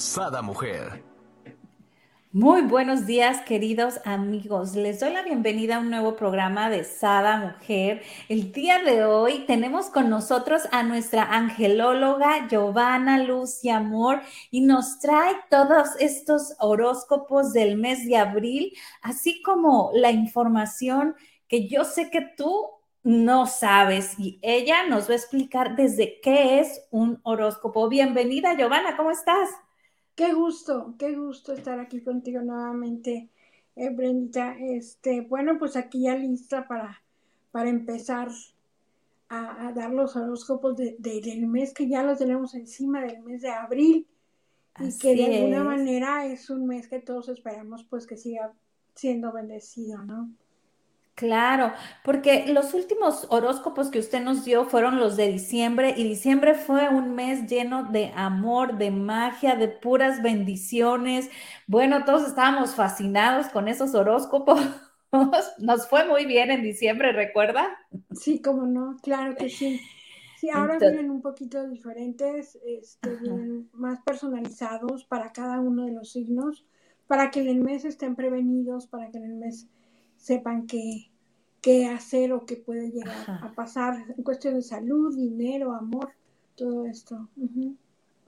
Sada Mujer. Muy buenos días, queridos amigos. Les doy la bienvenida a un nuevo programa de Sada Mujer. El día de hoy tenemos con nosotros a nuestra angelóloga Giovanna Lucia Amor y nos trae todos estos horóscopos del mes de abril, así como la información que yo sé que tú no sabes y ella nos va a explicar desde qué es un horóscopo. Bienvenida, Giovanna, ¿cómo estás? Qué gusto, qué gusto estar aquí contigo nuevamente, eh, Brenda. Este, bueno, pues aquí ya lista para, para empezar a, dar los horóscopos del mes que ya lo tenemos encima del mes de abril y que de alguna manera es un mes que todos esperamos pues que siga siendo bendecido, ¿no? Claro, porque los últimos horóscopos que usted nos dio fueron los de diciembre y diciembre fue un mes lleno de amor, de magia, de puras bendiciones. Bueno, todos estábamos fascinados con esos horóscopos. Nos fue muy bien en diciembre, ¿recuerda? Sí, como no, claro que sí. Sí, ahora vienen un poquito diferentes, este, vienen más personalizados para cada uno de los signos, para que en el mes estén prevenidos, para que en el mes sepan que qué hacer o qué puede llegar a pasar en cuestión de salud, dinero, amor, todo esto.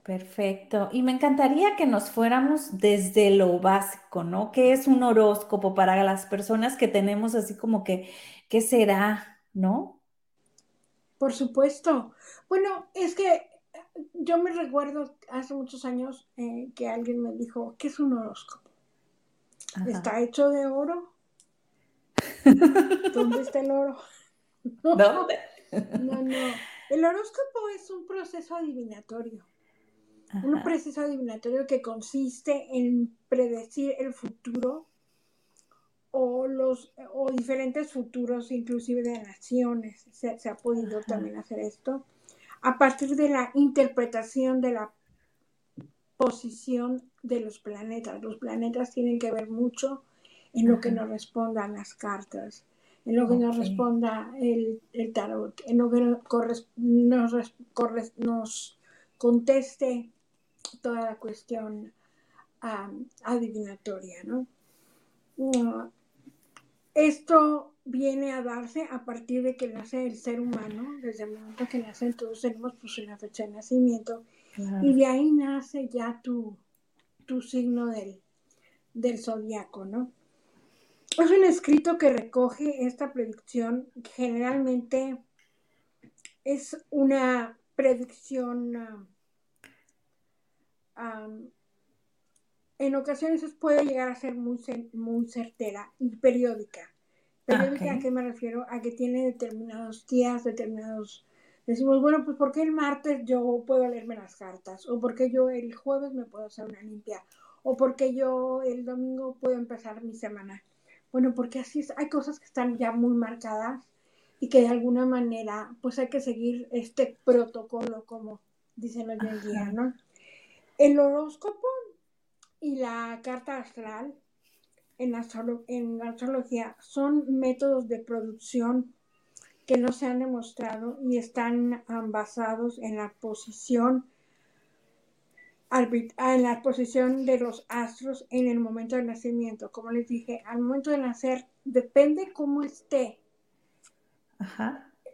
Perfecto. Y me encantaría que nos fuéramos desde lo básico, ¿no? ¿Qué es un horóscopo para las personas que tenemos así como que, ¿qué será, no? Por supuesto. Bueno, es que yo me recuerdo hace muchos años eh, que alguien me dijo, ¿qué es un horóscopo? ¿Está hecho de oro? ¿Dónde está el oro? No, ¿Dónde? No, no. El horóscopo es un proceso adivinatorio. Un proceso adivinatorio que consiste en predecir el futuro o los o diferentes futuros, inclusive de naciones. Se, ha podido también hacer esto a partir de la interpretación de la posición de los planetas. Los planetas tienen que ver mucho en lo que nos respondan las cartas, en lo que nos responda el, tarot, en lo que nos, nos conteste toda la cuestión adivinatoria, ¿no? Uh, esto viene a darse a partir de que nace el ser humano, desde el momento que nace todos tenemos pues una fecha de nacimiento, y de ahí nace ya tu, tu signo del, del zodiaco, ¿no? Es un escrito que recoge esta predicción. Generalmente es una predicción. en ocasiones puede llegar a ser muy, muy certera y periódica. ¿Periódica a qué me refiero? A que tiene determinados días, determinados... Decimos, bueno, pues ¿por qué el martes yo puedo leerme las cartas? ¿O por qué yo el jueves me puedo hacer una limpia? ¿O por qué yo el domingo puedo empezar mi semana? Bueno, porque así es, hay cosas que están ya muy marcadas y que de alguna manera pues hay que seguir este protocolo como dicen hoy en día, ¿no? El horóscopo y la carta astral en la astrología son métodos de producción que no se han demostrado y están basados en la posición en la posición de los astros en el momento del nacimiento. Como les dije, al momento de nacer depende cómo esté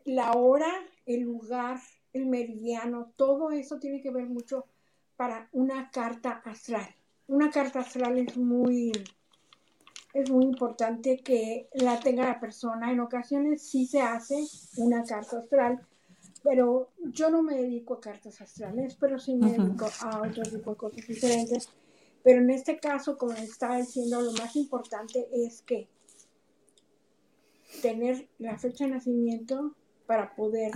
la hora, el lugar, el meridiano, todo eso tiene que ver mucho para una carta astral. Una carta astral es muy, es muy importante que la tenga la persona. En ocasiones sí se hace una carta astral, pero yo no me dedico a cartas astrales, pero sí me dedico a otro tipo de cosas diferentes. Pero en este caso, como estaba diciendo, lo más importante es que tener la fecha de nacimiento para poder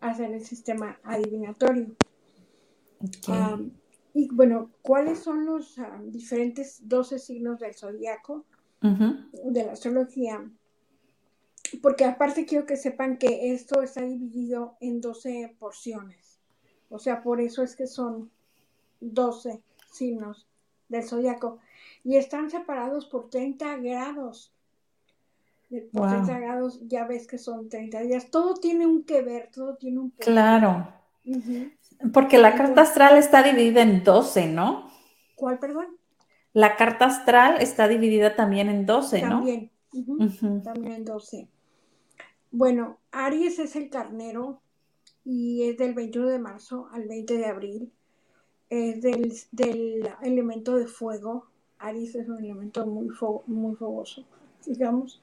hacer el sistema adivinatorio. y bueno, ¿cuáles son los ah, diferentes 12 signos del zodiaco de la astrología? Porque aparte quiero que sepan que esto está dividido en 12 porciones. O sea, por eso es que son 12 signos del zodiaco. Y están separados por 30 grados. Por 30 grados ya ves que son 30 días. Todo tiene un que ver, todo tiene un... Claro. Porque la carta astral está dividida en 12, ¿no? ¿Cuál, perdón? La carta astral está dividida también en 12, ¿no? También, también en 12. Bueno, Aries es el carnero y es del 21 de marzo al 20 de abril. Es del, elemento de fuego. Aries es un elemento muy, muy fogoso, digamos.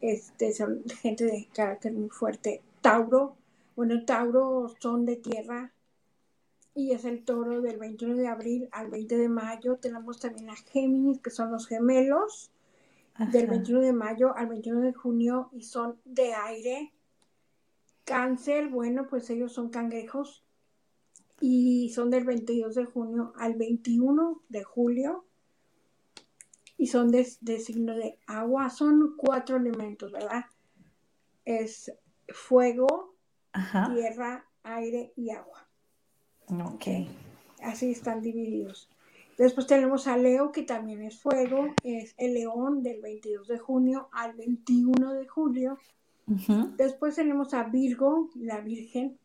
Este, son gente de carácter muy fuerte. Tauro, bueno, Tauro son de tierra, y es el toro del 21 de abril al 20 de mayo. Tenemos también a Géminis, que son los gemelos, del 21 de mayo al 21 de junio y son de aire. Cáncer, bueno, pues ellos son cangrejos y son del 22 de junio al 21 de julio y son de, signo de agua. Son cuatro elementos, ¿verdad? Es fuego, tierra, aire y agua. Ok. Así están divididos. Después tenemos a Leo, que también es fuego, es el león del 22 de junio al 21 de julio. Después tenemos a Virgo, la Virgen,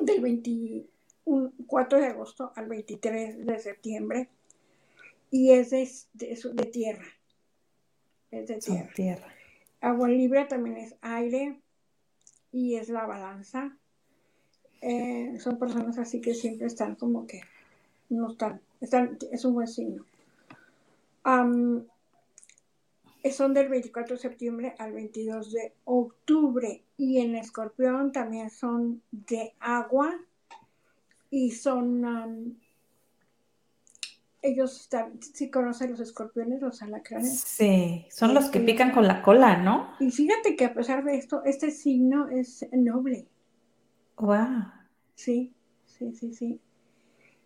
del 24 de agosto al 23 de septiembre. Y es de, de, tierra. Es de tierra. tierra. Agua Libra también es aire y es la balanza. Eh, son personas así que siempre están como que no están, están es un buen signo. son del 24 de septiembre al 22 de octubre y en escorpión también son de agua y son ellos están, si conocen los escorpiones, los alacranes. Sí, son los que pican con la cola, ¿no? Y fíjate que a pesar de esto, este signo es noble. Wow. Sí, sí, sí, sí.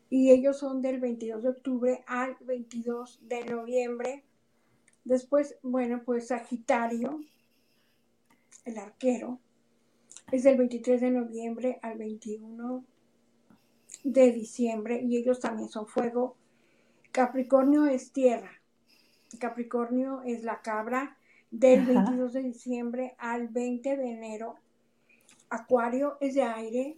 Y ellos son del 22 de octubre al 22 de noviembre. Después, bueno, pues Sagitario, el arquero, es del 23 de noviembre al 21 de diciembre y ellos también son fuego. Capricornio es tierra. Capricornio es la cabra del 22 de diciembre al 20 de enero Acuario es de aire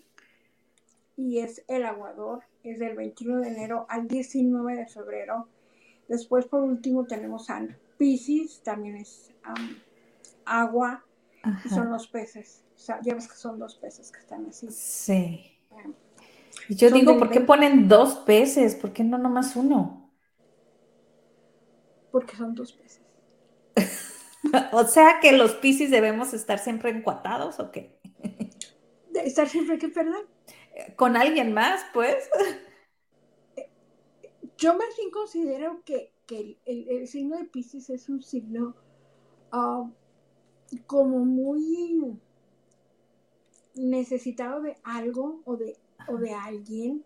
y es el aguador, es del 21 de enero al 19 de febrero. Después, por último, tenemos a Pisces, también es agua, y son los peces. O sea, ya ves que son dos peces que están así. Sí. yo digo, ¿por qué ponen dos peces? ¿Por qué no nomás uno? Porque son dos peces. o sea que los Pisces debemos estar siempre encuatados o qué? ¿Estar siempre que perdón? Con alguien más, pues. Yo más bien considero que, el, signo de Pisces es un signo ah, como muy necesitado de algo o de, o de alguien,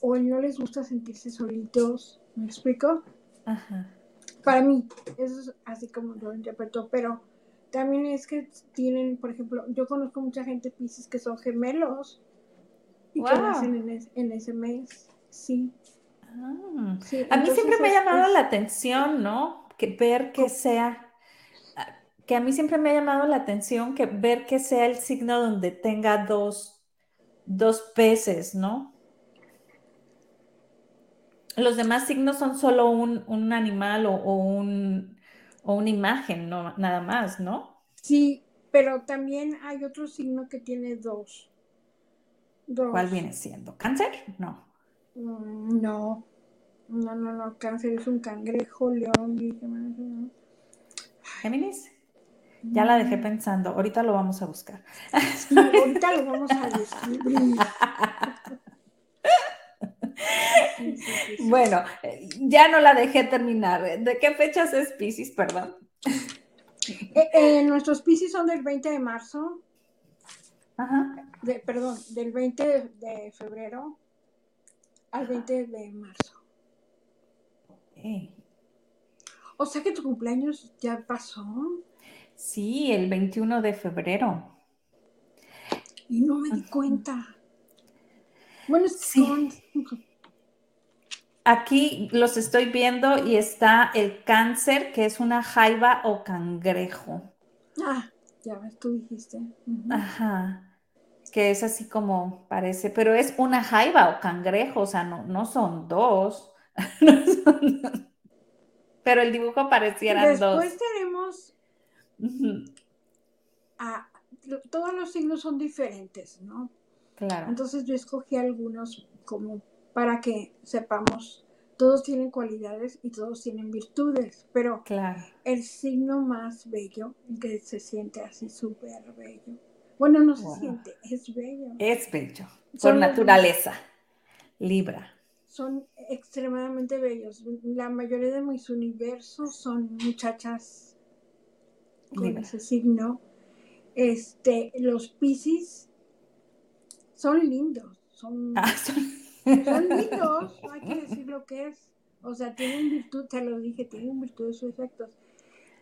o no les gusta sentirse solitos. ¿Me explico? Ajá. Para mí, eso es así como lo interpreto, pero también es que tienen, por ejemplo, yo conozco mucha gente Pisces que son gemelos y que nacen en, ese mes, sí. Ah. a mí siempre me ha llamado la atención, ¿no? Que ver que sea, que a mí siempre me ha llamado la atención que ver que sea el signo donde tenga dos, dos peces, ¿no? Los demás signos son solo un, animal o un, o una imagen, no, nada más, ¿no? Sí, pero también hay otro signo que tiene dos. ¿Cuál viene siendo? ¿Cáncer? No. Mm, no. No, no, no. Cáncer es un cangrejo, león, Géminis. Ya la dejé pensando. Ahorita lo vamos a buscar. ahorita lo vamos a descubrir. bueno, ya no la dejé terminar. ¿De qué fechas es Pisces, perdón? Eh, eh, nuestros Pisces son del 20 de marzo. Ajá. De, perdón, del 20 de, febrero al 20 de marzo. O sea que tu cumpleaños ya pasó. Sí, el 21 de febrero. Y no me di cuenta. Bueno, sí. Aquí los estoy viendo y está el cáncer, que es una jaiba o cangrejo. Ah, ya ves, tú dijiste. Ajá. Que es así como parece, pero es una jaiba o cangrejo, o sea, no, no son dos. Pero el dibujo pareciera dos. Después tenemos. todos los signos son diferentes, ¿no? Claro. Entonces yo escogí algunos como para que sepamos, todos tienen cualidades y todos tienen virtudes, pero claro. el signo más bello, que se siente así súper bello, bueno, no se siente, es bello. Es bello, por naturaleza, Libra. Son extremadamente bellos. La mayoría de mis universos son muchachas con ese signo. Este, los Pisces son lindos, son, ah, son... lindos, hay que decir lo que es. O sea, tienen virtud, te lo dije, tienen virtudes o efectos.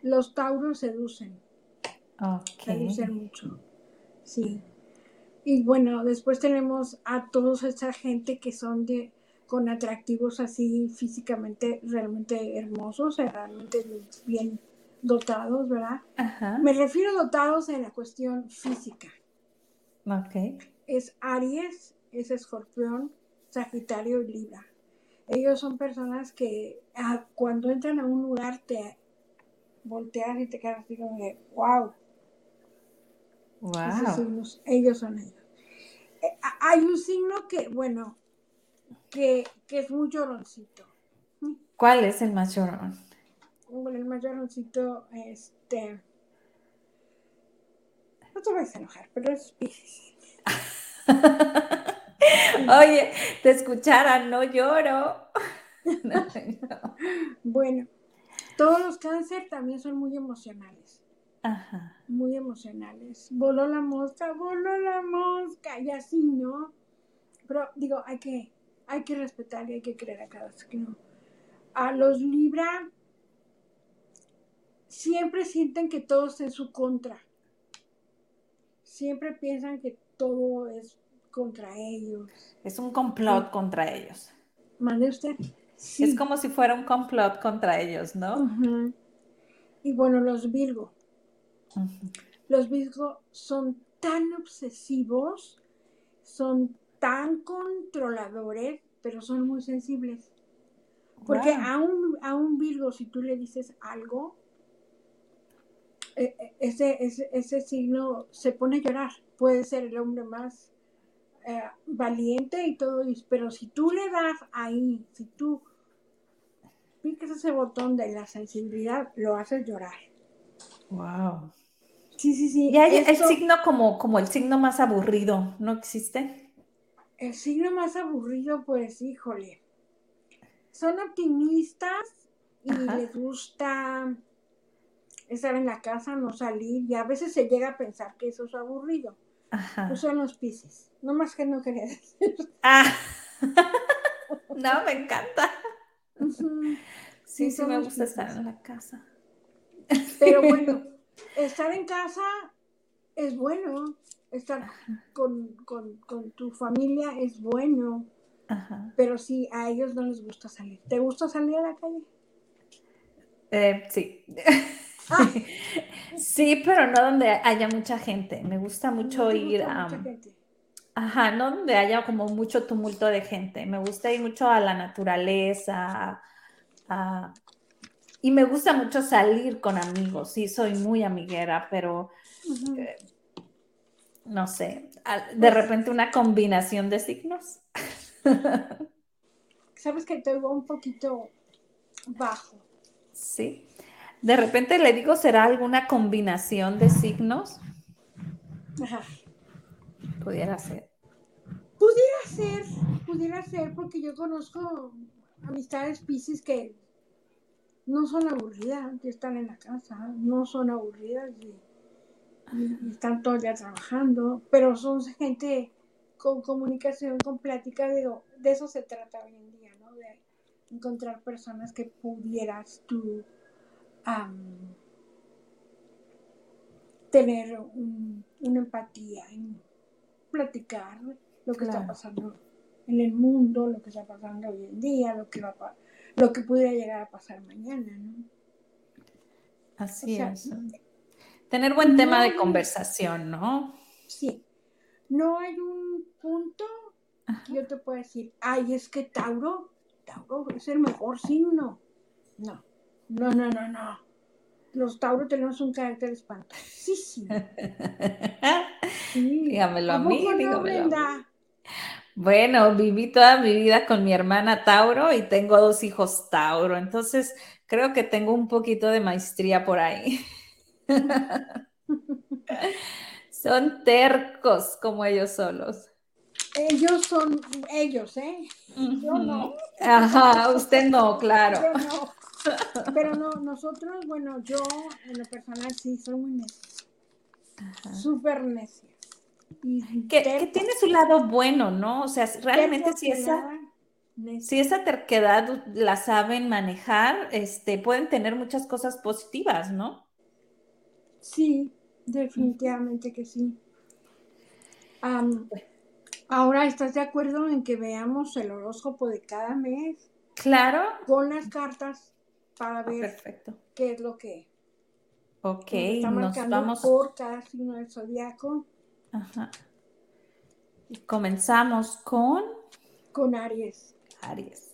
Los Tauros seducen. Seducen mucho. Sí. Y bueno, después tenemos a toda esa gente que son de con atractivos así físicamente realmente hermosos, realmente bien dotados, ¿verdad? Me refiero a dotados en la cuestión física. Ok. Es Aries, es Escorpión, Sagitario y Libra. Ellos son personas que ah, cuando entran a un lugar te volteas y te quedas así como de, wow. Wow. ellos son ellos. Eh, hay un signo que, bueno, que, es muy lloroncito. ¿Cuál es el más llorón? el más lloroncito, este. No te vas a enojar, pero es Oye, te escuchara, no lloro. Bueno, todos los cáncer también son muy emocionales. Ajá. Muy emocionales. Voló la mosca, voló la mosca, y así, ¿no? Pero digo, hay que, hay que respetar y hay que creer a cada signo. A los Libra siempre sienten que todo está en su contra. Siempre piensan que todo es contra ellos. Es un complot contra ellos. ¿Mande usted? Es como si fuera un complot contra ellos, ¿no? Y bueno, los Virgo. Los Virgo son tan obsesivos, son tan controladores, pero son muy sensibles. Porque a, un, a un Virgo, si tú le dices algo, e, e, ese, ese, ese, signo se pone a llorar. Puede ser el hombre más eh, valiente y todo, pero si tú le das ahí, si tú picas ese botón de la sensibilidad, lo haces llorar. Wow. Sí, sí, sí. Y hay el signo como, como el signo más aburrido, ¿no existe? El signo más aburrido, pues, híjole. Son optimistas y les gusta estar en la casa, no salir, y a veces se llega a pensar que eso es aburrido. Ajá. Pues son los piscis. No más que no quería decir. Ah. no, me encanta. Sí, sí, me gusta estar en la casa. Pero bueno, estar en casa es bueno estar con, tu familia es bueno, pero sí, a ellos no les gusta salir. ¿Te gusta salir a la calle? Eh, sí. Ah. sí, pero no donde haya mucha gente. Me gusta mucho ir a... Ajá, no donde haya como mucho tumulto de gente. Me gusta ir mucho a la naturaleza. Y me gusta mucho salir con amigos. Sí, soy muy amiguera, pero no sé, de repente una combinación de signos. Sabes que te un poquito bajo. Sí. De repente le digo, ¿será alguna combinación de signos? Ajá. Pudiera ser. Pudiera ser, pudiera ser, porque yo conozco amistades piscis que no son aburridas, que están en la casa, no son aburridas y están todo el día trabajando, pero son gente con comunicación, con plática, de, de eso se trata hoy en día, ¿no? De encontrar personas que pudieras tú tener una empatía, en platicar lo que está pasando en el mundo, lo que está pasando hoy en día, lo que va lo que pudiera llegar a pasar mañana, ¿no? Así es. Tener buen tema de conversación, ¿no? Sí. No hay un punto que yo te pueda decir, ay, es que Tauro, Tauro es el mejor signo. No, no, no, no, no. Los Tauros tenemos un carácter espantosísimo. Sí. Dígamelo a mí, dígamelo. Bueno, viví toda mi vida con mi hermana Tauro y tengo dos hijos Tauro, entonces creo que tengo un poquito de maestría por ahí. son tercos como ellos solos. Ellos son ellos, ¿eh? Yo no. Ajá, usted no, claro. Yo no. Pero no, nosotros, bueno, yo en lo personal sí soy muy necia. Súper necia. Que, tiene su lado bueno, ¿no? O sea, realmente si esa, si esa terquedad la saben manejar, este, pueden tener muchas cosas positivas, ¿no? Sí, definitivamente que sí. ahora, ¿estás de acuerdo en que veamos el horóscopo de cada mes? Claro. Con las cartas para ver Perfecto. qué es lo que Ok, nos vamos por cada signo del zodiaco. Ajá. Y comenzamos con con Aries. Aries.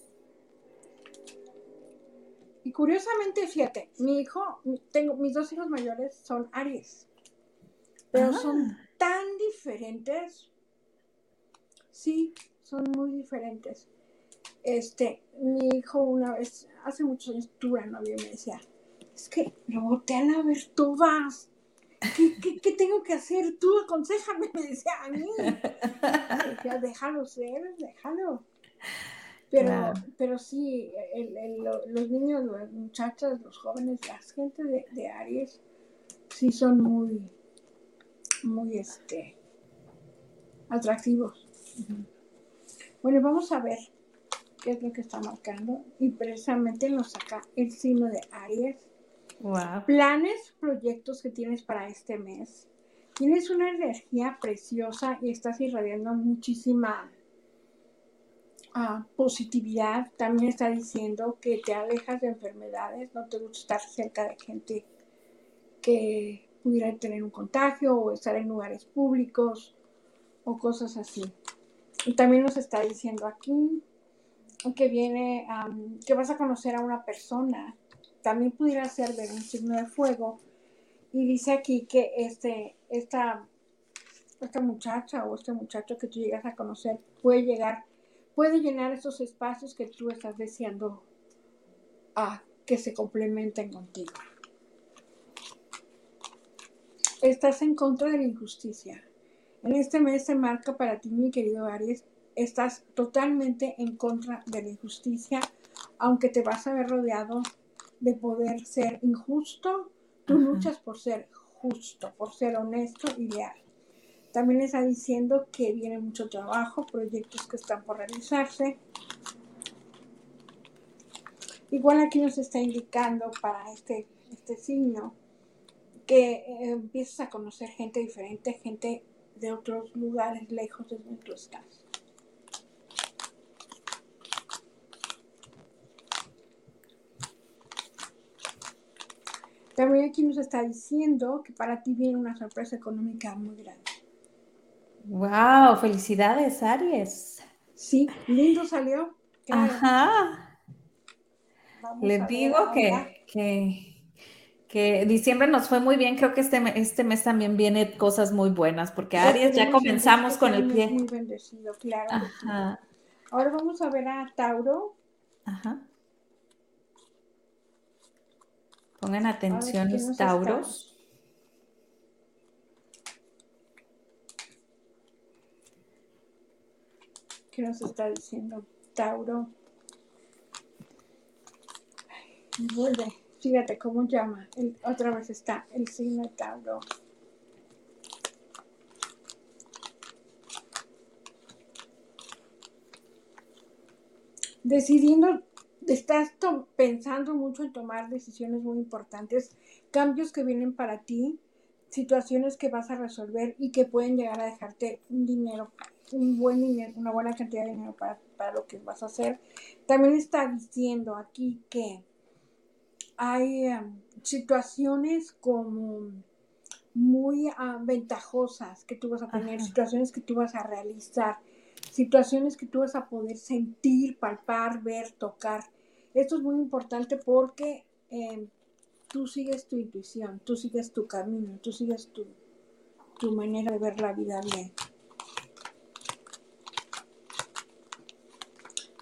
Y curiosamente, fíjate, mi hijo, tengo mis dos hijos mayores son Aries, pero ah. son tan diferentes. Sí, son muy diferentes. Este, mi hijo una vez, hace muchos años, tuve una novia y me decía, es que voltean a ver todas. ¿Qué, qué, tengo que hacer? Tú aconsejame, me decía a mí. Decía, déjalo ser, déjalo. Pero, pero sí, los niños, las muchachas, los jóvenes, la gente de, Aries, sí son muy, muy este, atractivos. Bueno, vamos a ver qué es lo que está marcando. Y precisamente nos saca el signo de Aries. Planes, proyectos que tienes para este mes. Tienes una energía preciosa y estás irradiando muchísima ah, positividad. También está diciendo que te alejas de enfermedades, no te gusta estar cerca de gente que pudiera tener un contagio o estar en lugares públicos o cosas así. Y también nos está diciendo aquí que viene, que vas a conocer a una persona, también pudiera ser de un signo de fuego, y dice aquí que este, esta, esta muchacha o este muchacho que tú llegas a conocer puede llegar, puede llenar esos espacios que tú estás deseando a que se complementen contigo. Estás en contra de la injusticia. En este mes se marca para ti, mi querido Aries, estás totalmente en contra de la injusticia, aunque te vas a ver rodeado de poder ser injusto, tú luchas por ser justo, por ser honesto y leal. También está diciendo que viene mucho trabajo, proyectos que están por realizarse. Igual aquí nos está indicando para este, este signo que eh, empiezas a conocer gente diferente, gente de otros lugares lejos de donde tú estás. También aquí nos está diciendo que para ti viene una sorpresa económica muy grande. ¡Wow! Felicidades, Aries. Sí, lindo salió. Ajá. Le digo que, que, diciembre nos fue muy bien. Creo que este, este mes también viene cosas muy buenas, porque Aries ya comenzamos con el pie. Muy bendecido, claro. Ajá. Ahora vamos a ver a Tauro. Ajá. Pongan atención los tauros. ¿Qué nos está diciendo Tauro? Ay, vuelve. Fíjate cómo llama. El, otra vez está el signo Tauro. Decidiendo estás pensando mucho en tomar decisiones muy importantes, cambios que vienen para ti, situaciones que vas a resolver y que pueden llegar a dejarte un dinero, un buen dinero, una buena cantidad de dinero para, para lo que vas a hacer. También está diciendo aquí que hay em, situaciones como muy ah, ventajosas que tú vas a tener, situaciones que tú vas a realizar, situaciones que tú vas a poder sentir, palpar, ver, tocar. Esto es muy importante porque em, tú sigues tu intuición, tú sigues tu camino, tú sigues tu, tu manera de ver la vida bien.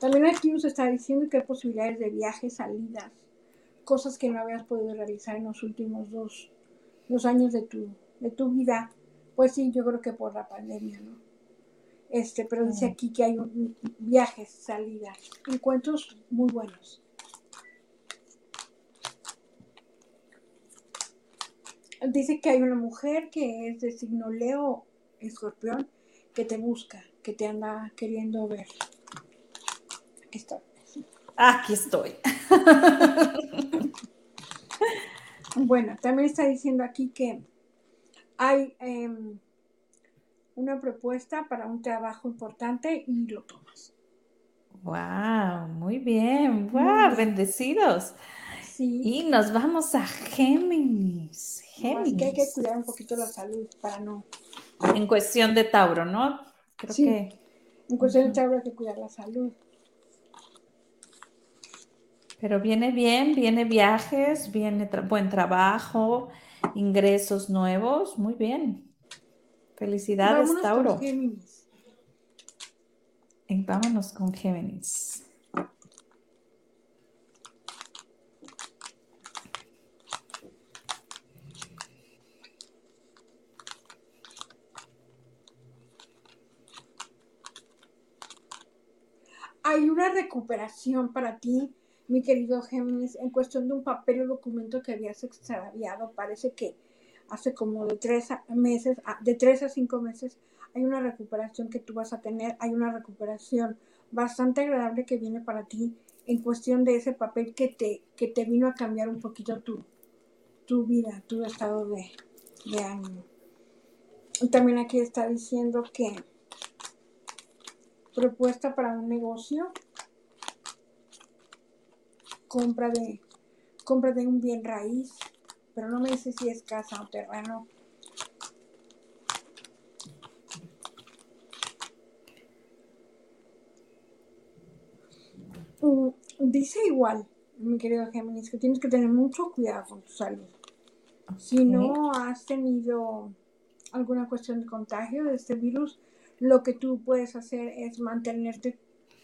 También aquí nos está diciendo que hay posibilidades de viajes, salidas, cosas que no habías podido realizar en los últimos dos, años de tu, de tu vida. Pues sí, yo creo que por la pandemia, ¿no? Este, pero dice aquí que hay viajes, salidas, encuentros muy buenos. Dice que hay una mujer que es de signo Leo, escorpión, que te busca, que te anda queriendo ver. Aquí estoy. Aquí estoy. bueno, también está diciendo aquí que hay em, una propuesta para un trabajo importante y lo tomas. Wow, muy bien. Wow, bendecidos. Sí. Y nos vamos a Géminis. Géminis. que hay que cuidar un poquito la salud para no. En cuestión de Tauro, ¿no? Creo sí. que. En cuestión de Tauro hay que cuidar la salud. Pero viene bien, viene viajes, viene buen trabajo, ingresos nuevos, muy bien. Felicidades, vámonos Tauro. Con Géminis. vámonos con Géminis. Hay una recuperación para ti mi querido Géminis, en cuestión de un papel o documento que habías extraviado. Parece que hace como de tres meses, de tres a cinco meses, hay una recuperación que tú vas a tener, hay una recuperación bastante agradable que viene para ti en cuestión de ese papel que te, que te vino a cambiar un poquito tu, tu vida, tu estado de, de ánimo. También aquí está diciendo que propuesta para un negocio compra de, compra de un bien raíz, pero no me dice si es casa o terreno. Mm, dice igual, mi querido Géminis, que tienes que tener mucho cuidado con tu salud. Si no has tenido alguna cuestión de contagio de este virus, lo que tú puedes hacer es mantenerte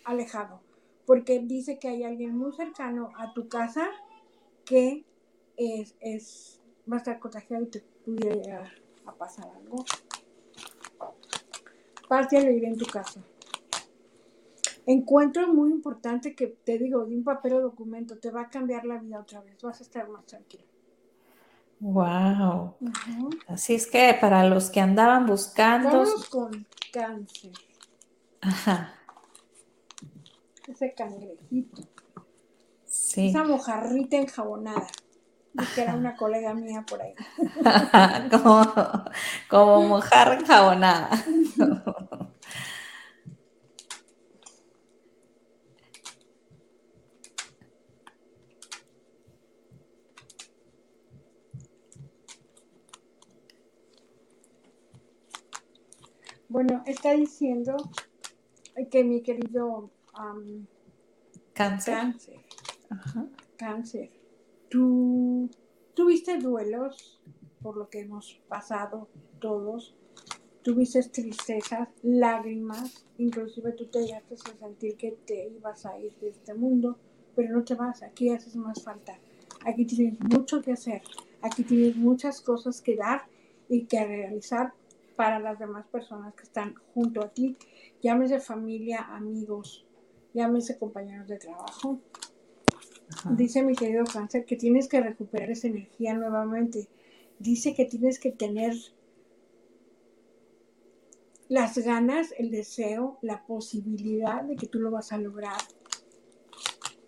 alejado porque dice que hay alguien muy cercano a tu casa que es, es va a estar contagiado y te pudiera llegar a pasar algo. Parte a vivir en tu casa. Encuentro muy importante que te digo, de un papel o documento, te va a cambiar la vida otra vez, vas a estar más tranquilo. Wow. Así es que para los que andaban buscando. Con cáncer. Ajá ese cangrejito. Sí. Esa mojarrita enjabonada. Que era una colega mía por ahí. como, como mojarra enjabonada. Bueno, está diciendo que mi querido cáncer. Cáncer. Cáncer. ¿Tú tuviste duelos por lo que hemos pasado todos? Tuviste tristezas, lágrimas, inclusive tú te llegaste a sentir que te ibas a ir de este mundo, pero no te vas, aquí haces más falta. Aquí tienes mucho que hacer, aquí tienes muchas cosas que dar y que realizar para las demás personas que están junto a ti, llámese familia, amigos, llámese compañeros de trabajo. Dice mi querido cáncer que tienes que recuperar esa energía nuevamente. Dice que tienes que tener las ganas, el deseo, la posibilidad de que tú lo vas a lograr.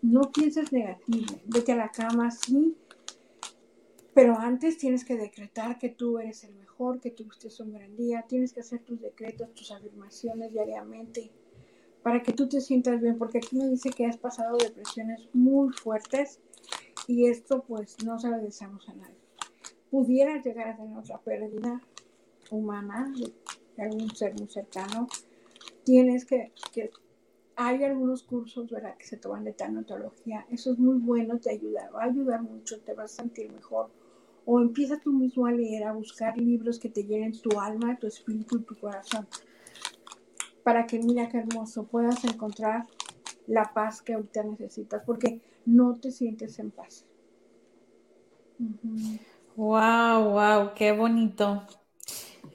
no pienses negativo, vete a la cama, sí, pero antes tienes que decretar que tú eres el mejor, que tuviste un gran día, tienes que hacer tus decretos, tus afirmaciones diariamente para que tú te sientas bien, porque aquí me dice que has pasado depresiones muy fuertes y esto pues no se lo deseamos a nadie. Pudiera llegar a tener otra pérdida humana de algún ser muy cercano, tienes que, que hay algunos cursos ¿verdad? que se toman de tanatología, eso es muy bueno, te ayuda, va a ayudar mucho, te vas a sentir mejor. O empieza tú mismo a leer, a buscar libros que te llenen tu alma, tu espíritu y tu corazón. Para que, mira qué hermoso, puedas encontrar la paz que ahorita necesitas, porque no te sientes en paz. Wow, wow, qué bonito.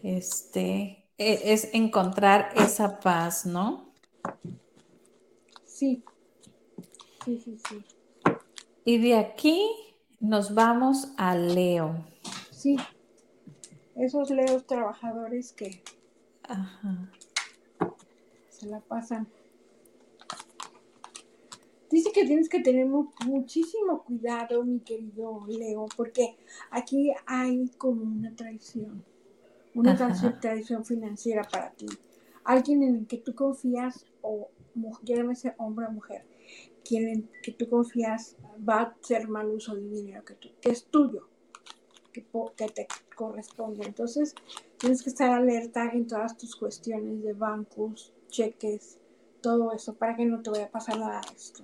Este e, es encontrar esa paz, ¿no? Sí. Sí, sí, sí. Y de aquí nos vamos a Leo. Sí. Esos Leos trabajadores que se la pasan Dice que tienes que tener muchísimo cuidado, mi querido Leo, porque aquí hay como una traición, una traición financiera para ti. Alguien en el que tú confías, o llámese hombre o mujer, quien en que tú confías va a hacer mal uso del dinero que, que es tuyo, que, que te corresponde. Entonces, tienes que estar alerta en todas tus cuestiones de bancos, cheques, todo eso, para que no te vaya a pasar nada de esto.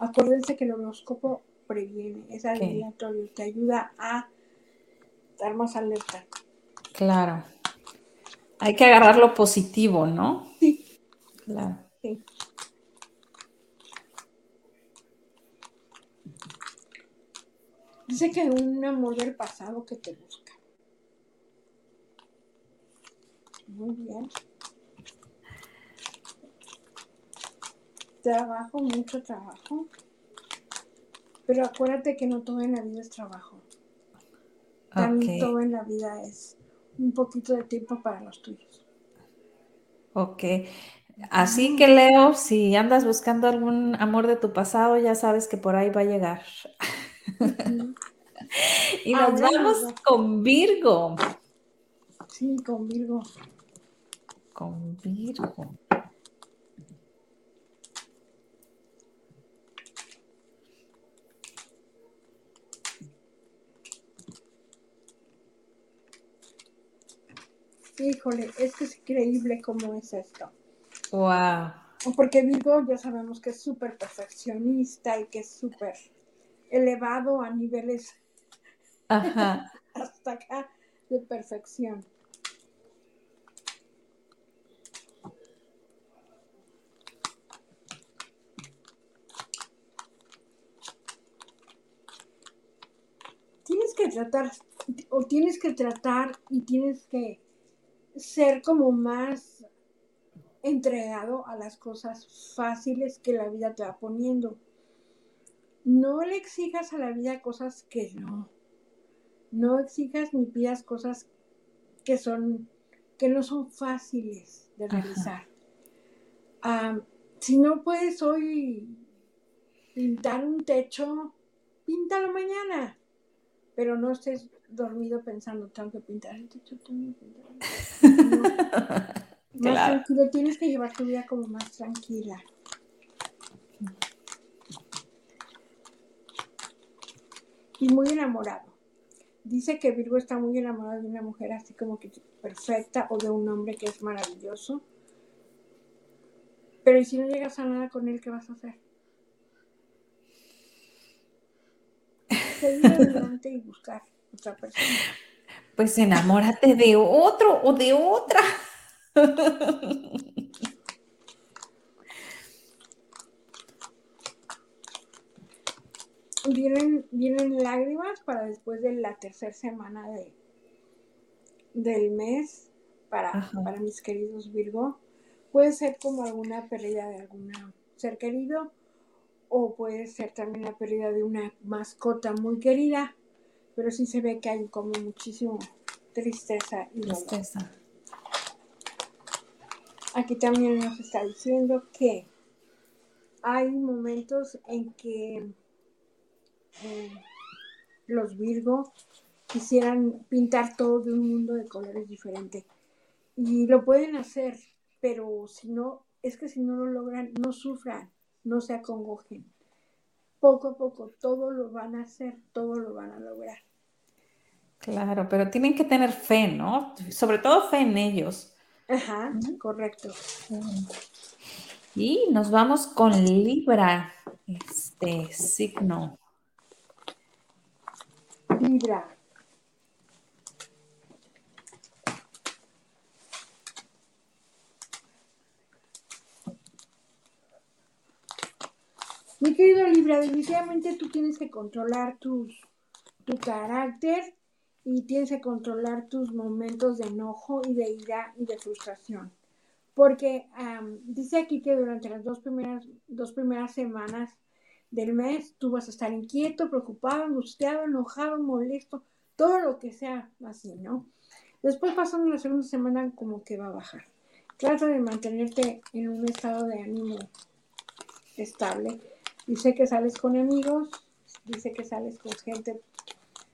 Acuérdense que el horóscopo previene, es aleatorio, te ayuda a estar más alerta. Claro. Hay que agarrar lo positivo, ¿no? Sí. Claro. Sí. Dice que un amor del pasado que te busca. Muy bien. trabajo, mucho trabajo. Pero acuérdate que no todo en la vida es trabajo. También todo en la vida es un poquito de tiempo para los tuyos. Ok. Así que Leo, si andas buscando algún amor de tu pasado, ya sabes que por ahí va a llegar. y nos vamos con Virgo. Sí, con Virgo. Con Virgo. híjole, es que es increíble cómo es esto. Wow. Porque Virgo ya sabemos que es súper perfeccionista y que es súper elevado a niveles hasta acá de perfección. Tienes que tratar, o tienes que tratar y tienes que ser como más entregado a las cosas fáciles que la vida te va poniendo. No le exijas a la vida cosas que no. No exijas ni pidas cosas que son que no son fáciles de realizar. Ah, si no puedes hoy pintar un techo, píntalo mañana, pero no estés dormido pensando, tengo que pintar el techo, tengo que pintar. Más tranquilo, tienes que llevar tu vida como más tranquila. Y muy enamorado. Dice que Virgo está muy enamorado de una mujer así como que perfecta o de un hombre que es maravilloso. Pero ¿y si no llegas a nada con él, qué vas a hacer? Seguir adelante y buscar. Pues enamórate de otro o de otra. Vienen, vienen lágrimas para después de la tercera semana de, del mes para, para mis queridos Virgo. Puede ser como alguna pérdida de algún ser querido o puede ser también la pérdida de una mascota muy querida pero sí se ve que hay como muchísimo tristeza y tristeza. Aquí también nos está diciendo que hay momentos en que eh, los Virgo quisieran pintar todo de un mundo de colores diferente. Y lo pueden hacer, pero si no, es que si no lo logran, no sufran, no se acongojen. Poco a poco, todo lo van a hacer, todo lo van a lograr. Claro, pero tienen que tener fe, ¿no? Sobre todo fe en ellos. Ajá, correcto. Y nos vamos con Libra, este signo. Libra. Mi querido Libra, definitivamente tú tienes que controlar tus, tu carácter y tienes que controlar tus momentos de enojo y de ira y de frustración. Porque dice aquí que durante las dos primeras, dos primeras semanas del mes tú vas a estar inquieto, preocupado, angustiado, enojado, molesto, todo lo que sea así, ¿no? Después pasando la segunda semana como que va a bajar. Trata de mantenerte en un estado de ánimo estable Dice que sales con amigos, dice que sales con gente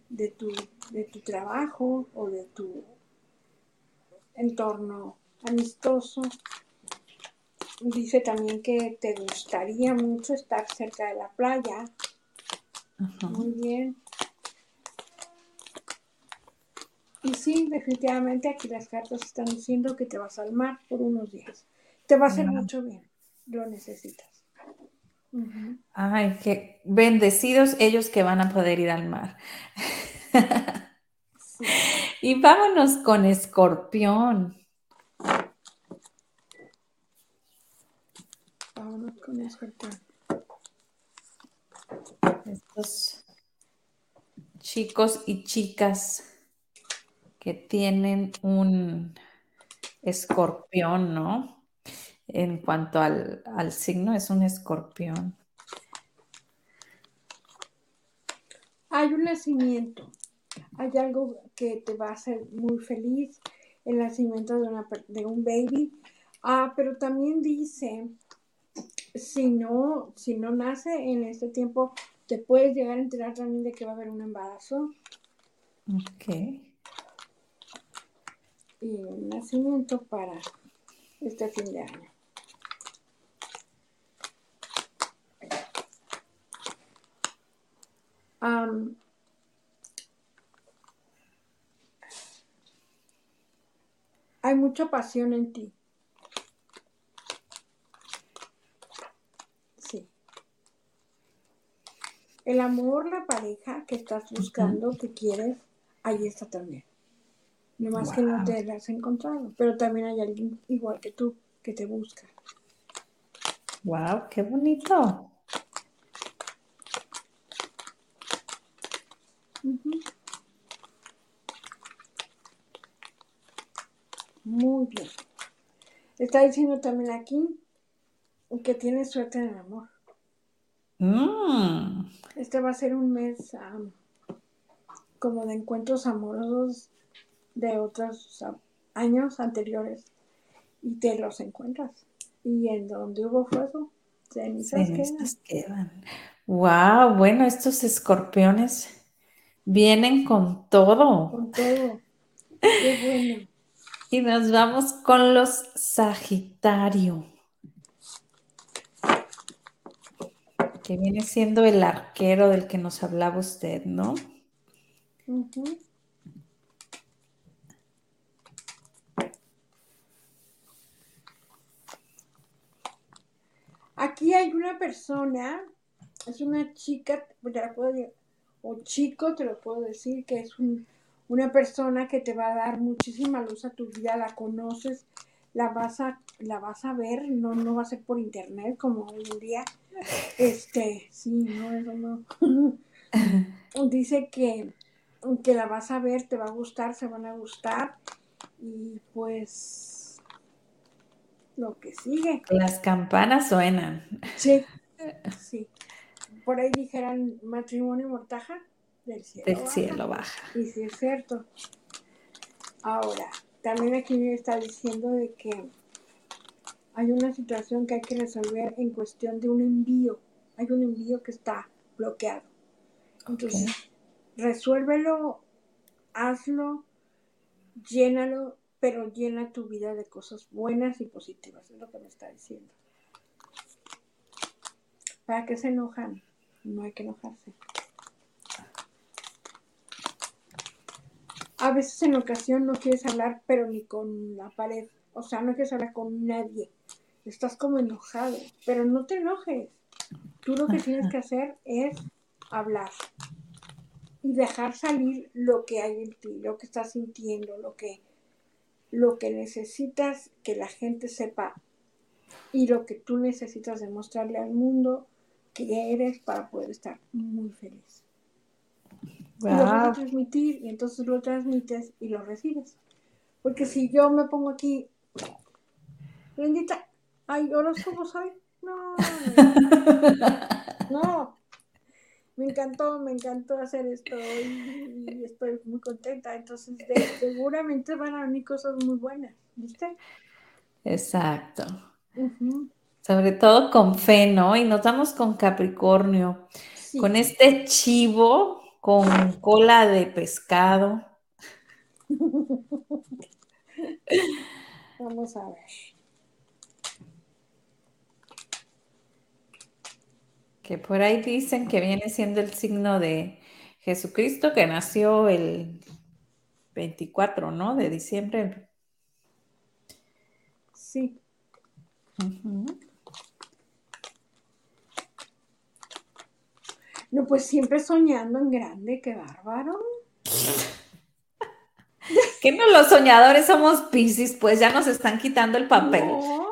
de tu, de tu trabajo o de tu entorno amistoso. Dice también que te gustaría mucho estar cerca de la playa. Muy bien. Y sí, definitivamente aquí las cartas están diciendo que te vas al mar por unos días. Te va a hacer mucho bien. Lo necesitas. Ay, qué bendecidos ellos que van a poder ir al mar. Y vámonos con escorpión. Con escorpión. Estos chicos y chicas que tienen un escorpión, ¿no? en cuanto al, signo, es un escorpión. Hay un nacimiento, hay algo que te va a hacer muy feliz, el nacimiento de, una, de un baby, ah, pero también dice, si no, si no nace en este tiempo, te puedes llegar a enterar también de que va a haber un embarazo. Ok. Y un nacimiento para este fin de año. hay mucha pasión en ti. Sí. El amor, la pareja que estás buscando, que quieres, ahí está también. No más que no te la has encontrado, pero también hay alguien igual que tú que te busca. Wow, qué bonito. Muy bien. Está diciendo también aquí que tienes suerte en el amor. Mm. Este va a ser un mes como de encuentros amorosos de otros años anteriores y te los encuentras. Y en donde hubo fuego, cenizas, cenizas quedan. Wow, bueno, estos escorpiones Vienen con todo. Con todo. Qué bueno. Y nos vamos con los Sagitario. Que viene siendo el arquero del que nos hablaba usted, ¿no? Aquí hay una persona, es una chica, ya la puedo o chico, te lo puedo decir, que es una persona que te va a dar muchísima luz a tu vida, la conoces, la vas a, la vas a ver, no, no va a ser por internet como hoy en día. Este, sí, no, eso no. Dice que, que la vas a ver, te va a gustar, se van a gustar. Y pues lo que sigue. Las campanas suenan. Sí, sí por ahí dijeran matrimonio mortaja, del cielo. Del cielo baja. Y sí es cierto. Ahora, también aquí me está diciendo de que hay una situación que hay que resolver en cuestión de un envío. Hay un envío que está bloqueado. Entonces, resuélvelo, hazlo, llénalo, pero llena tu vida de cosas buenas y positivas, es lo que me está diciendo. ¿Para qué se enojan? No hay que enojarse. A veces en ocasión no quieres hablar, pero ni con la pared. O sea, no quieres hablar con nadie. Estás como enojado, pero no te enojes. Tú lo que tienes que hacer es hablar y dejar salir lo que hay en ti, lo que estás sintiendo, lo que, lo que necesitas que la gente sepa y lo que tú necesitas demostrarle al mundo que eres para poder estar muy feliz. Y lo vas a transmitir y entonces lo transmites y lo recibes. Porque si yo me pongo aquí, bendita, ay, horóscopo soy. No, no, me encantó, me encantó hacer esto y, estoy muy contenta. Entonces, seguramente van a venir cosas muy buenas, ¿viste? Exacto. Sobre todo con fe, ¿no? Y nos vamos con Capricornio, con este chivo con cola de pescado. Vamos a ver. Que por ahí dicen que viene siendo el signo de Jesucristo que nació el 24, ¿no? De diciembre. Sí. No, pues siempre soñando en grande, qué bárbaro. que no los soñadores somos Pisces, pues ya nos están quitando el papel. No,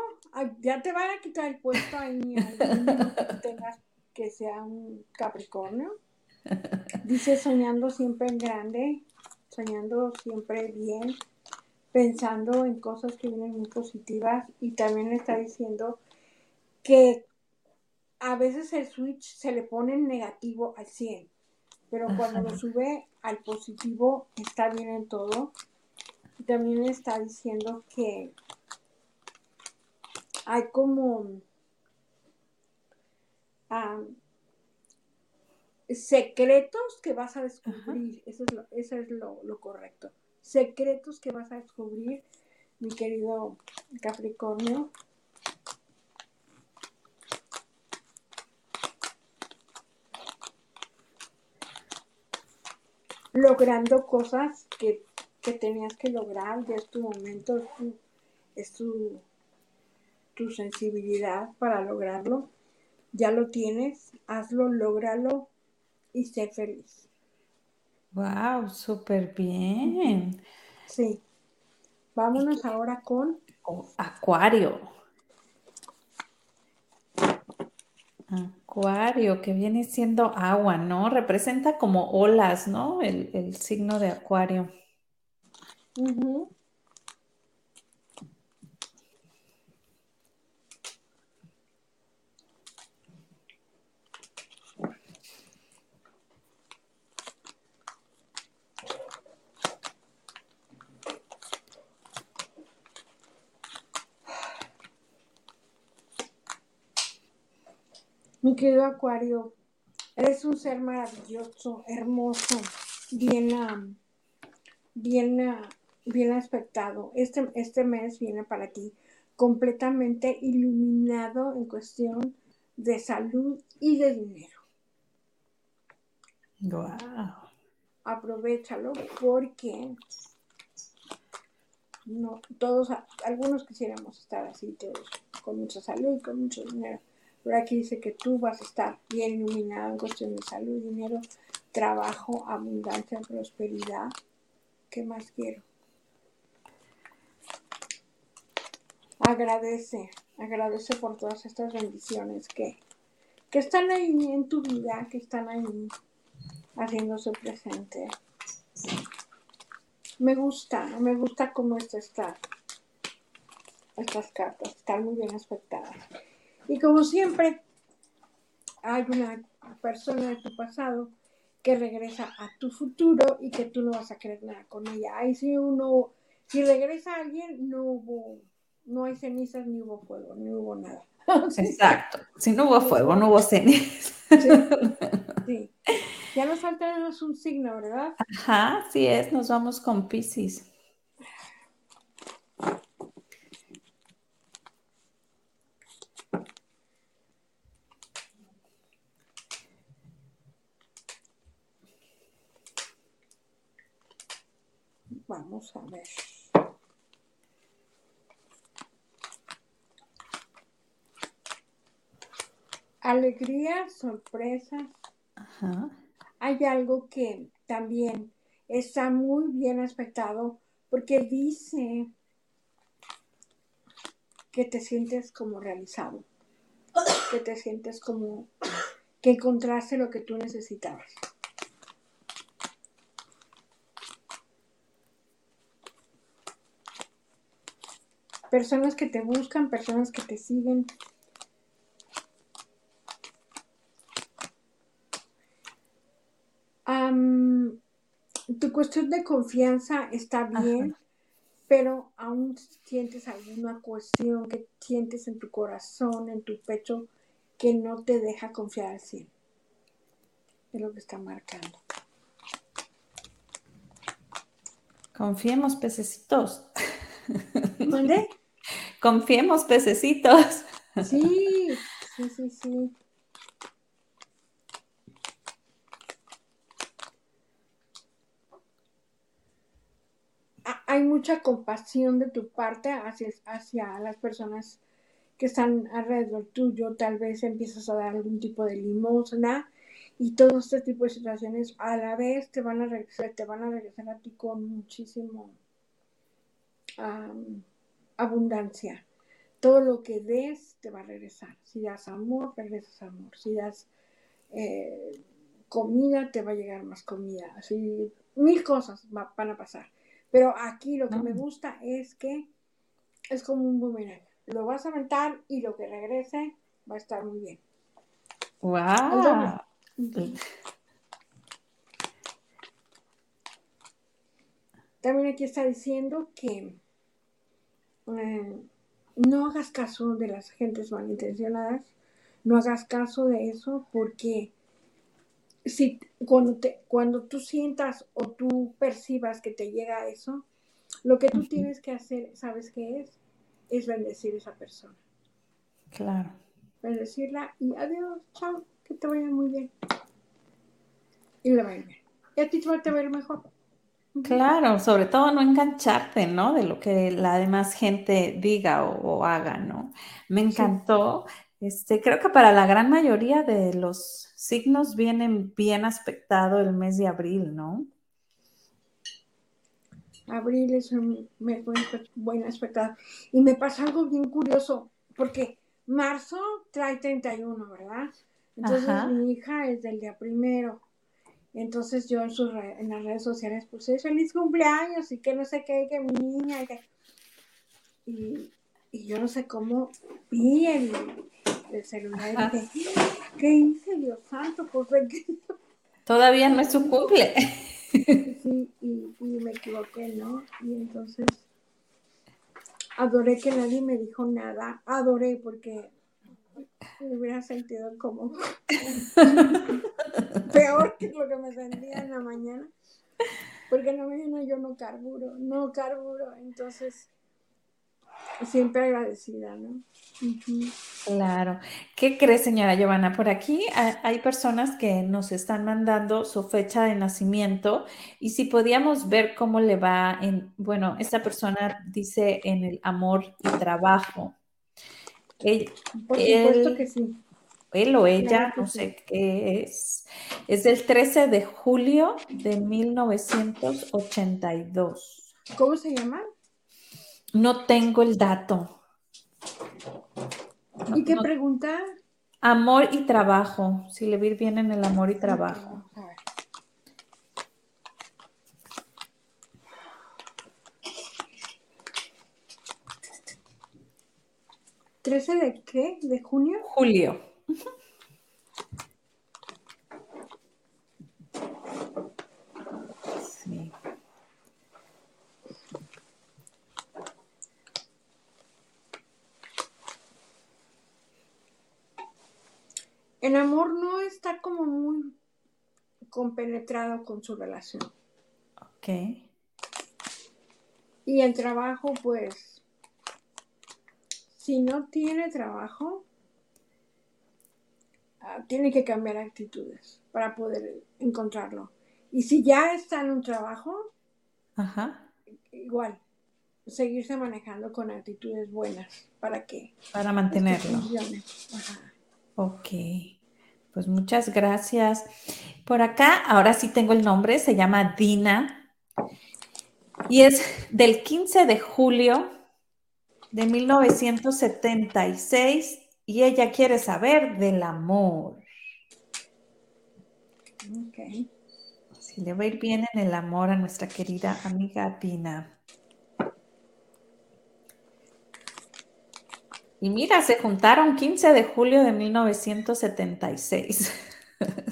ya te van a quitar el puesto ahí, que sea un Capricornio. Dice soñando siempre en grande, soñando siempre bien, pensando en cosas que vienen muy positivas y también está diciendo que a veces el switch se le pone en negativo al 100, pero cuando lo sube al positivo está bien en todo. Y también está diciendo que hay como secretos que vas a descubrir. Eso es, lo, eso es lo correcto. Secretos que vas a descubrir, mi querido Capricornio. logrando cosas que, tenías que lograr, ya es tu momento, es, tu, tu, sensibilidad para lograrlo. Ya lo tienes, hazlo, lógralo y sé feliz. Wow, súper bien. Sí. Vámonos ahora con Acuario. Acuario, que viene siendo agua, ¿no? Representa como olas, ¿no? El, signo de Acuario. Querido Acuario, eres un ser maravilloso, hermoso, bien, bien, bien aspectado. Este, este mes viene para ti completamente iluminado en cuestión de salud y de dinero. Wow. Aprovechalo porque no todos algunos quisiéramos estar así todos con mucha salud y con mucho dinero pero aquí dice que tú vas a estar bien iluminado en cuestión de salud, dinero, trabajo, abundancia, prosperidad. ¿Qué más quiero? Agradece, agradece por todas estas bendiciones que, que están ahí en tu vida, que están ahí haciéndose presente. Me gusta, me gusta cómo está. Estas cartas están muy bien aspectadas. Y como siempre, hay una persona de tu pasado que regresa a tu futuro y que tú no vas a querer nada con ella. Ahí si uno, si regresa alguien, no hubo, no hay cenizas, ni hubo fuego, ni hubo nada. Exacto. Si no hubo fuego, no hubo cenizas. Sí, Ya nos falta un signo, ¿verdad? Ajá, así es, nos vamos con Pisces. Vamos a ver. Alegría, sorpresas. Hay algo que también está muy bien aspectado porque dice que te sientes como realizado, que te sientes como que encontraste lo que tú necesitabas. Personas que te buscan, personas que te siguen. tu cuestión de confianza está bien, pero aún sientes alguna cuestión que sientes en tu corazón, en tu pecho, que no te deja confiar así. Es lo que está marcando. Confiemos, pececitos. ¿Dónde? Confiemos, pececitos. Sí, sí, sí, sí. Hay mucha compasión de tu parte hacia, hacia las personas que están alrededor tuyo. Tal vez empiezas a dar algún tipo de limosna y todo este tipo de situaciones a la vez te van a regresar, te van a regresar a ti con muchísimo abundancia. Todo lo que des te va a regresar. Si das amor, regresas amor. Si das eh, comida, te va a llegar más comida. Así, mil cosas van a pasar. Pero aquí lo que me gusta es que es como un boomerang. Lo vas a aventar y lo que regrese va a estar muy bien. ¡Wow! También aquí está diciendo que eh, no hagas caso de las gentes malintencionadas, no hagas caso de eso porque si cuando, te, cuando tú sientas o tú percibas que te llega eso, lo que tú tienes que hacer, ¿sabes qué es? Es bendecir a esa persona. Claro. Bendecirla y adiós, chao, que te vaya muy bien. Y le va a ir bien. Y a ti te va a ver mejor. Claro, sobre todo no engancharte, ¿no? De lo que la demás gente diga o, haga, ¿no? Me encantó. Este, creo que para la gran mayoría de los signos vienen bien aspectado el mes de abril, ¿no? Abril es un mes buen aspectado. Y me pasa algo bien curioso, porque marzo trae 31, ¿verdad? Entonces mi hija es del día primero. Entonces yo en, en las redes sociales puse feliz cumpleaños y que no sé qué, que mi niña. Y, y, yo no sé cómo vi el, celular y dije, ¿qué hice Dios santo? Pues Todavía no es su cumple. Sí, y, y me equivoqué, ¿no? Y entonces adoré que nadie me dijo nada. Adoré porque me hubiera sentido como peor que lo que me sentía en la mañana. Porque en la mañana yo no carburo, no carburo. Entonces, siempre agradecida, ¿no? Claro. ¿Qué crees, señora Giovanna? Por aquí hay personas que nos están mandando su fecha de nacimiento y si podíamos ver cómo le va en, bueno, esta persona dice en el amor y trabajo. Por supuesto que sí. Él o ella, no sé qué es. Es del 13 de julio de 1982. ¿Cómo se llama? No tengo el dato. ¿Y qué pregunta? Amor y trabajo. Si le vi bien en el amor y trabajo. 13 de qué? ¿De junio? Julio. El amor no está como muy compenetrado con su relación. Ok. Y el trabajo, pues, si no tiene trabajo, ah, tiene que cambiar actitudes para poder encontrarlo. Y si ya está en un trabajo, Ajá. igual, seguirse manejando con actitudes buenas para que Para mantenerlo. Ajá. Ok. Pues muchas gracias. Por acá, ahora sí tengo el nombre, se llama Dina. Y es del 15 de julio de 1976 y ella quiere saber del amor. Ok. Si le va a ir bien en el amor a nuestra querida amiga Dina. Y mira, se juntaron 15 de julio de 1976.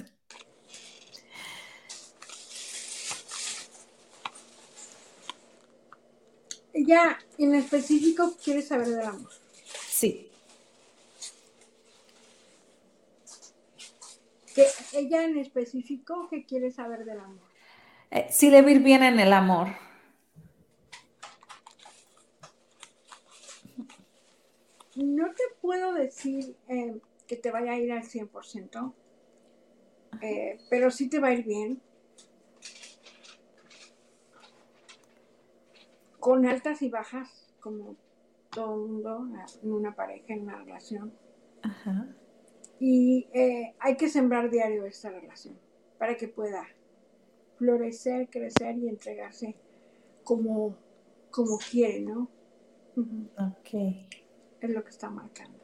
Ella en específico quiere saber del amor. Sí, Que ella en específico que quiere saber del amor. eh, sí le va bien en el amor. No te puedo decir eh, que te vaya a ir al 100%, eh, pero sí te va a ir bien. Con altas y bajas, como todo mundo en una pareja, en una relación. Ajá. Y eh, hay que sembrar diario esta relación para que pueda florecer, crecer y entregarse como, como quiere, ¿no? Ujú, Ok, Es lo que está marcando.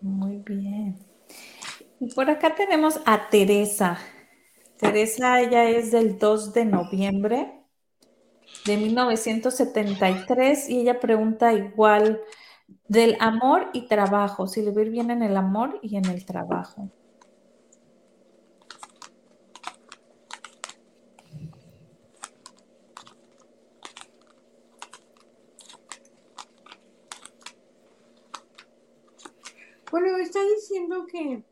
muy bien. Y por acá tenemos a Teresa. Teresa, ella es del 2 de noviembre de 1973 y ella pregunta igual del amor y trabajo, si le ir bien en el amor y en el trabajo. Bueno, está diciendo que,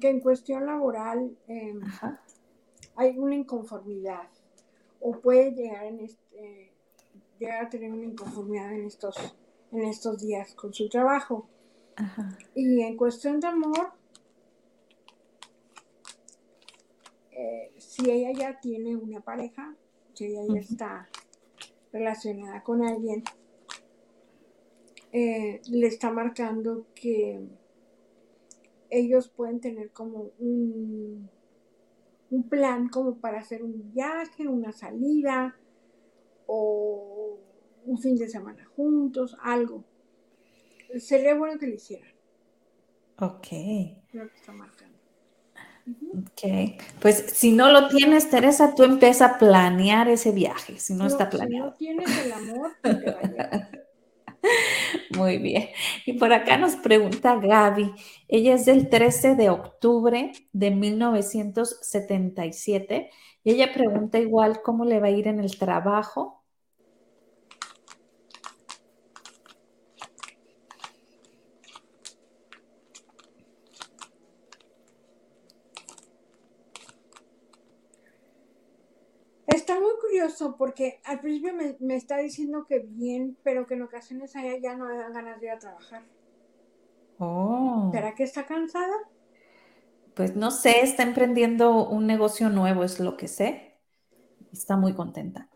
que en cuestión laboral eh, Ajá. hay una inconformidad o puede llegar, en este, llegar a tener una inconformidad en estos, en estos días con su trabajo. Ajá. Y en cuestión de amor, eh, si ella ya tiene una pareja, si ella ya está relacionada con alguien, eh, le está marcando que ellos pueden tener como un, un plan como para hacer un viaje, una salida o un fin de semana juntos, algo. Sería bueno que lo hicieran, Ok, lo que está marcando. ok. Pues si no lo tienes, Teresa, tú empieza a planear ese viaje, si no está Si planeado. no tienes el amor, te va a llegar. Muy bien. Y por acá nos pregunta Gaby. Ella es del 13 de octubre de 1977 y ella pregunta igual cómo le va a ir en el trabajo. Está muy curioso porque al principio me, me está diciendo que bien, pero que en ocasiones a ella ya no dan ganas de ir a trabajar. Oh, ¿Será que está cansada? pues no sé, está emprendiendo un negocio nuevo, es lo que sé. Está muy contenta.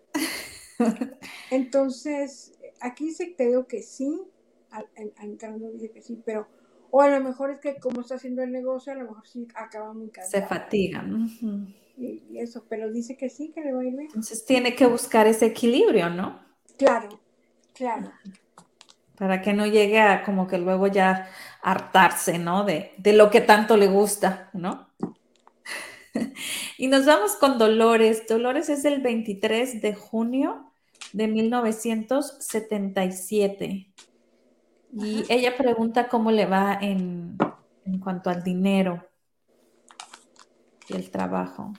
Entonces, aquí se te digo que sí, al- en- al entrando dice que sí, pero, o a lo mejor es que como está haciendo el negocio, a lo mejor sí acaba muy Se cansada. fatiga. Ujú. Y, y eso, pero dice que sí, que le va a ir bien. Entonces tiene que buscar ese equilibrio, ¿no? Claro, claro. Para que no llegue a como que luego ya hartarse, ¿no? De, de lo que tanto le gusta, ¿no? y nos vamos con Dolores. Dolores es del 23 de junio de 1977. Y Ajá. ella pregunta cómo le va en, en cuanto al dinero y el trabajo.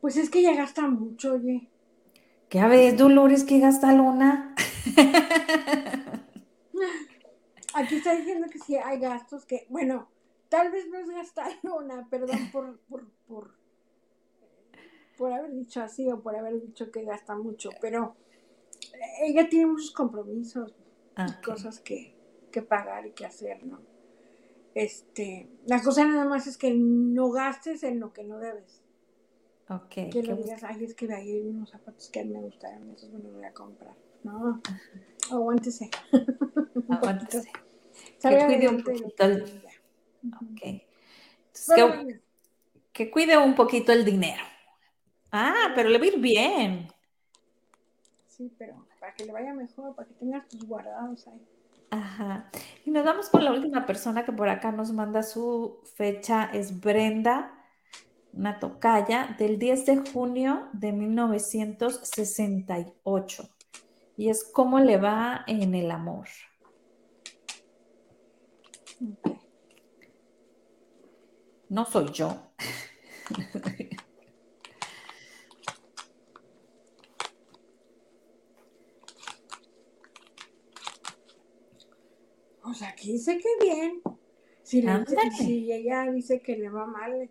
Pues es que ella gasta mucho, oye. ¿Qué a ver, Dolores, que gasta Luna? aquí está diciendo que sí hay gastos que, bueno, tal vez no es gastar una, perdón por, por, por, por haber dicho así o por haber dicho que gasta mucho, pero ella tiene muchos compromisos y cosas que, que pagar y que hacer, ¿no? Este, la cosa nada más es que no gastes en lo que no debes. Ok. Que le digas, ay, es que hay unos zapatos que a mí me gustaron, esos me los voy a comprar. No, aguántese. Aguántese. que cuide un poquito el... Okay. que, que, cuide un poquito el dinero. Ah, pero le va a ir bien. Sí, pero para que le vaya mejor, para que tengas tus guardados ahí. Ajá. Y nos vamos con la última persona que por acá nos manda su fecha, es Brenda, una tocaya, del 10 de junio de 1968. Y es cómo le va en el amor. No soy yo. O sea, aquí dice que bien. Si, ella dice que le va mal,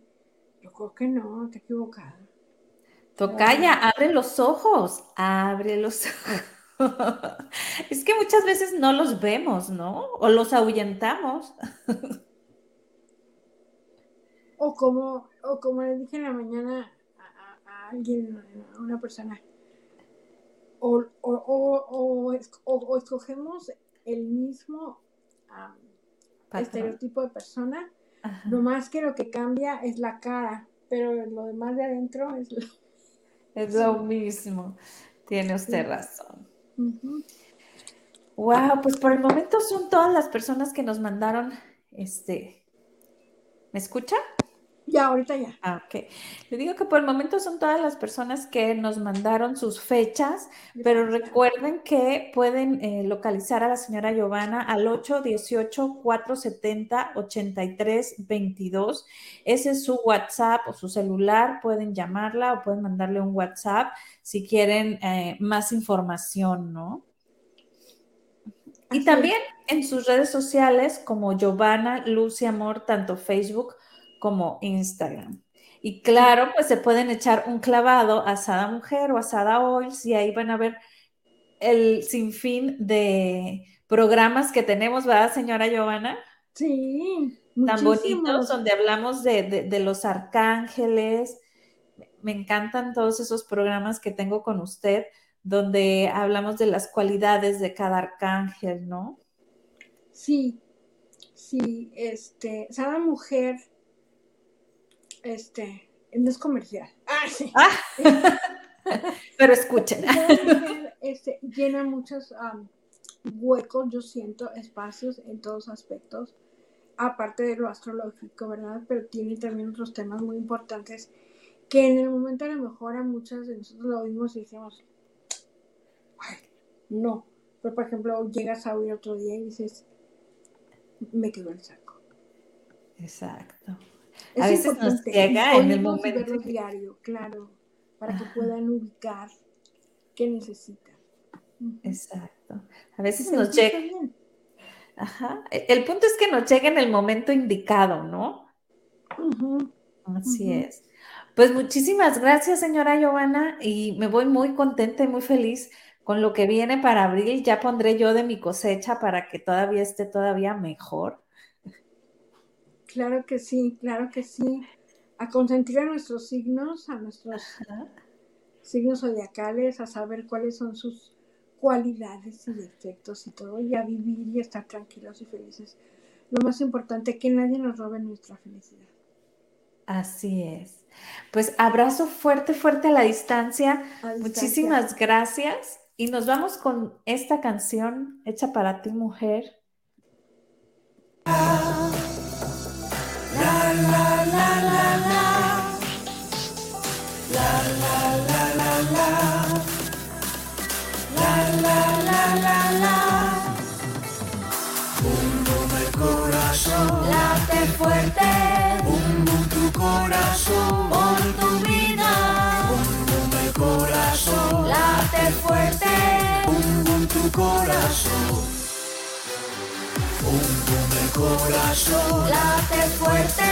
yo creo que no, te equivocada. Tocaya, abre los ojos, abre los ojos. es que muchas veces no los vemos, ¿no? O los ahuyentamos. o como, o como le dije en la mañana a, alguien, a una persona, o, o, o escogemos el mismo estereotipo de persona. Lo más que lo que cambia es la cara, pero lo demás de adentro es lo, es lo mismo. Tiene usted razón. Wow, pues por el momento son todas las personas que nos mandaron este. ¿Me escucha? Ya, ahorita ya. Ah, ok. Le digo que por el momento son todas las personas que nos mandaron sus fechas, pero recuerden que pueden eh, localizar a la señora Giovanna al 818-470-8322. Ese es su WhatsApp o su celular. Pueden llamarla o pueden mandarle un WhatsApp si quieren eh, más información, ¿no? Y también en sus redes sociales como Giovanna Lucy Amor, tanto Facebook como Instagram. Y claro, pues se pueden echar un clavado a Asada Mujer o Asada Oils y ahí van a ver el sinfín de programas que tenemos, ¿verdad, señora Giovanna? Sí, tan bonitos, donde hablamos de, los arcángeles. Me encantan todos esos programas que tengo con usted, donde hablamos de las cualidades de cada arcángel, ¿no? Sí, sí, este, Sada Mujer este, no es comercial. Ah, sí. Ah. Pero escuchen. Este, llena muchos huecos, yo siento, espacios en todos aspectos, aparte de lo astrológico, ¿verdad? Pero tiene también otros temas muy importantes que en el momento a lo mejor a muchas de nosotros lo oímos y decimos, no. Pero por ejemplo, llegas a oír otro día y dices, me quedo el saco. Exacto a veces nos llega en el momento. diario, claro, para que puedan ubicar qué necesitan. Exacto. A veces nos llega. Ajá. El punto es que nos llegue en el momento indicado, ¿no? Así es. Pues muchísimas gracias, señora Giovanna, y me voy muy contenta y muy feliz con lo que viene para abril. Ya pondré yo de mi cosecha para que todavía esté todavía mejor. Claro que sí, claro que sí. A consentir a nuestros signos, a nuestros signos zodiacales, a saber cuáles son sus cualidades y defectos y todo, y a vivir y estar tranquilos y felices. Lo más importante, que nadie nos robe nuestra felicidad. Así es. Pues abrazo fuerte, fuerte a la distancia. Muchísimas gracias. Y nos vamos con esta canción hecha para ti, mujer. La fuerte. Bum bum tu corazón. Por tu vida. Bum bum el corazón. Late fuerte. Bum bum tu corazón. corazón late fuerte.